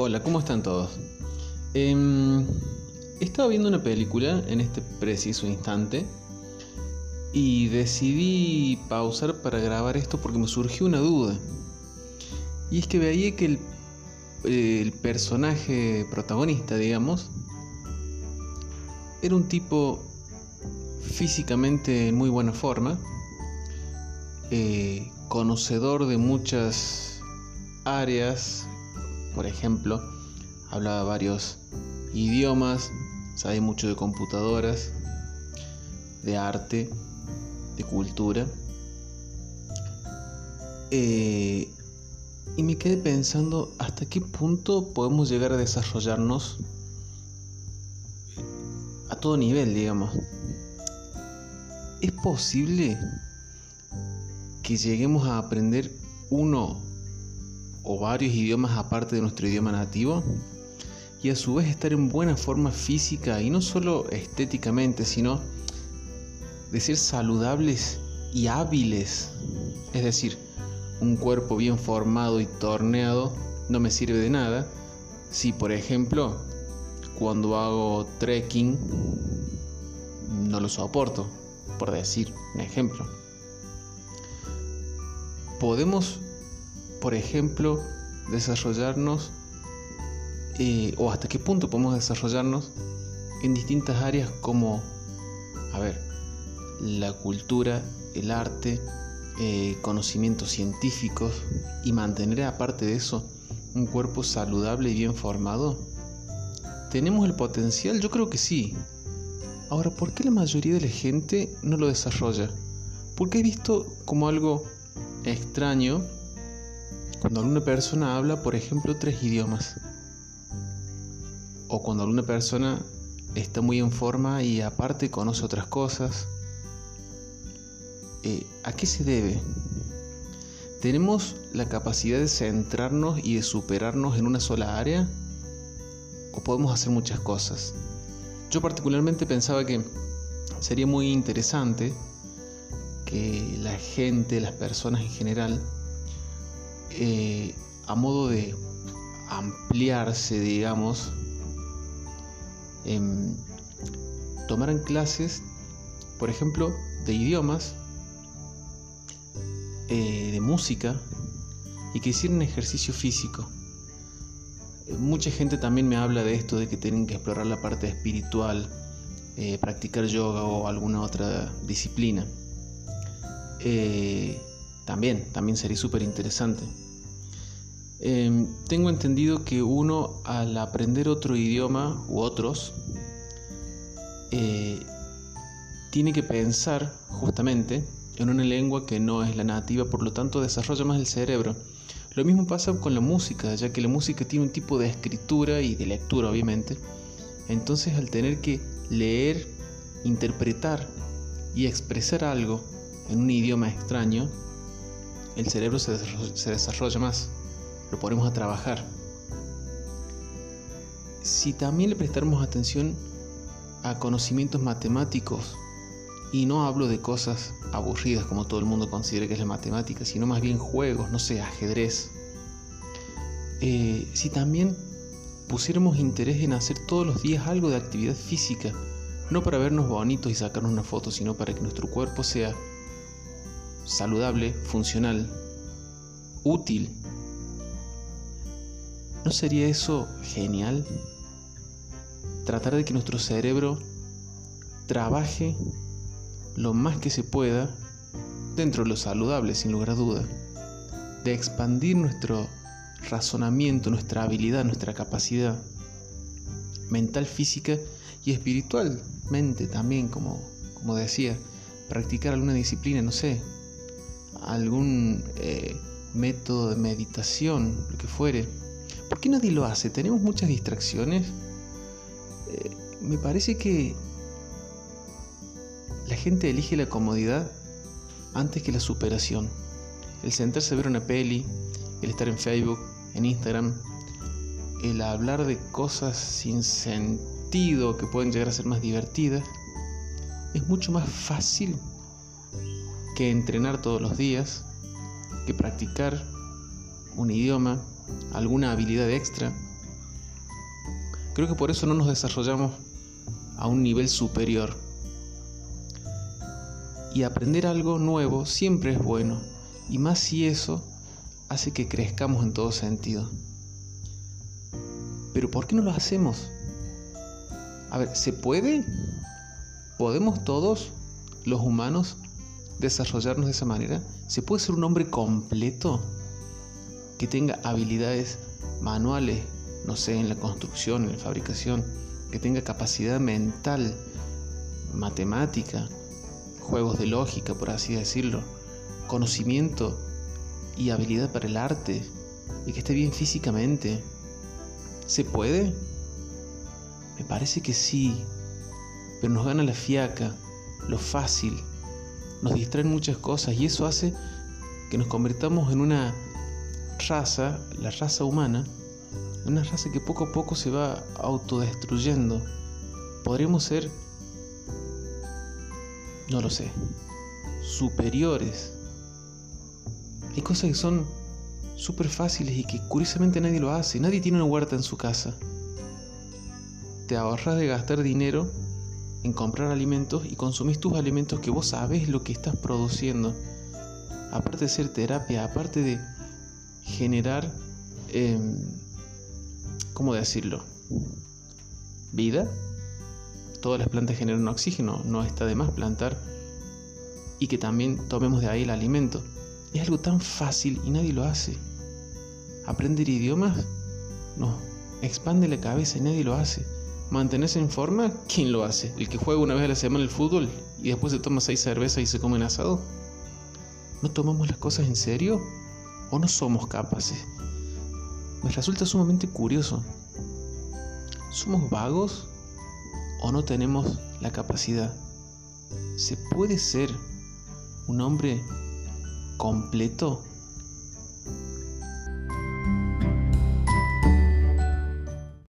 Hola, ¿cómo están todos? Em, estaba viendo una película en este preciso instante y decidí pausar para grabar esto porque me surgió una duda. Y es que veía que el, personaje protagonista, digamos, era un tipo físicamente en muy buena forma, eh, conocedor de muchas áreas, por ejemplo, hablaba varios idiomas, sabe mucho de computadoras, de arte, de cultura. Eh, y me quedé pensando hasta qué punto podemos llegar a desarrollarnos a todo nivel, digamos. ¿Es posible que lleguemos a aprender uno o varios idiomas aparte de nuestro idioma nativo? Y a su vez estar en buena forma física y no solo estéticamente, sino de ser saludables y hábiles. Es decir, un cuerpo bien formado y torneado no me sirve de nada si, por ejemplo, cuando hago trekking no lo soporto, por decir un ejemplo. Podemos, por ejemplo, desarrollarnos, eh, o hasta qué punto podemos desarrollarnos en distintas áreas como, a ver, la cultura, el arte, eh, conocimientos científicos y mantener aparte de eso un cuerpo saludable y bien formado? ¿Tenemos el potencial? Yo creo que sí. Ahora, ¿por qué la mayoría de la gente no lo desarrolla? Porque he visto como algo extraño cuando alguna persona habla, por ejemplo, tres idiomas. O cuando alguna persona está muy en forma y aparte conoce otras cosas. Eh, ¿A qué se debe? ¿Tenemos la capacidad de centrarnos y de superarnos en una sola área? ¿O podemos hacer muchas cosas? Yo particularmente pensaba que sería muy interesante que la gente, las personas en general, eh, a modo de ampliarse, digamos, em, tomaran clases, por ejemplo, de idiomas, eh, de música, y que hicieran ejercicio físico mucha gente también me habla de esto, de que tienen que explorar la parte espiritual, eh, practicar yoga o alguna otra disciplina. Eh, también, también sería súper interesante. Em, tengo entendido que uno al aprender otro idioma u otros, eh, tiene que pensar justamente en una lengua que no es la nativa, por lo tanto desarrolla más el cerebro. Lo mismo pasa con la música, ya que la música tiene un tipo de escritura y de lectura, obviamente. Entonces al tener que leer, interpretar y expresar algo en un idioma extraño, el cerebro se desarrolla, más, lo ponemos a trabajar. Si también le prestáramos atención a conocimientos matemáticos, y no hablo de cosas aburridas como todo el mundo considera que es la matemática, sino más bien juegos, no sé, ajedrez. Eh, si también pusiéramos interés en hacer todos los días algo de actividad física, no para vernos bonitos y sacarnos una foto, sino para que nuestro cuerpo sea saludable, funcional, útil. ¿No sería eso genial? Tratar de que nuestro cerebro trabaje lo más que se pueda, dentro de lo saludable sin lugar a duda, de expandir nuestro razonamiento, nuestra habilidad, nuestra capacidad mental, física y espiritualmente también, como, como decía, practicar alguna disciplina, no sé, algún eh, método de meditación, lo que fuere. ¿Por qué nadie lo hace? Tenemos muchas distracciones. Eh, me parece que la gente elige la comodidad antes que la superación. El sentarse a ver una peli, el estar en Facebook, en Instagram, el hablar de cosas sin sentido que pueden llegar a ser más divertidas, es mucho más fácil que entrenar todos los días, que practicar un idioma, alguna habilidad extra, Creo que por eso no nos desarrollamos a un nivel superior. Y aprender algo nuevo siempre es bueno, y más si eso hace que crezcamos en todo sentido. Pero ¿por qué no lo hacemos? A ver, ¿se puede? ¿Podemos todos, los humanos, desarrollarnos de esa manera? ¿Se puede ser un hombre completo que tenga habilidades manuales, no sé, en la construcción, en la fabricación, que tenga capacidad mental, matemática, juegos de lógica, por así decirlo, conocimiento y habilidad para el arte, y que esté bien físicamente? ¿Se puede? Me parece que sí, pero nos gana la fiaca, lo fácil, nos distraen muchas cosas y eso hace que nos convirtamos en una raza, la raza humana, una raza que poco a poco se va autodestruyendo. Podríamos ser, no lo sé, superiores. Hay cosas que son súper fáciles y que curiosamente nadie lo hace. Nadie tiene una huerta en su casa. Te ahorras de gastar dinero en comprar alimentos y consumís tus alimentos que vos sabes lo que estás produciendo. Aparte de ser terapia, aparte de generar, em, ¿cómo decirlo? Vida. Todas las plantas generan oxígeno, no está de más plantar. Y que también tomemos de ahí el alimento. Es algo tan fácil y nadie lo hace. Aprender idiomas, no, expande la cabeza y nadie lo hace. Mantenerse en forma, ¿quién lo hace? ¿El que juega una vez a la semana el fútbol y después se toma seis cervezas y se come un asado? ¿No tomamos las cosas en serio? ¿O no somos capaces? Me resulta sumamente curioso. ¿Somos vagos o no tenemos la capacidad? ¿Se puede ser un hombre completo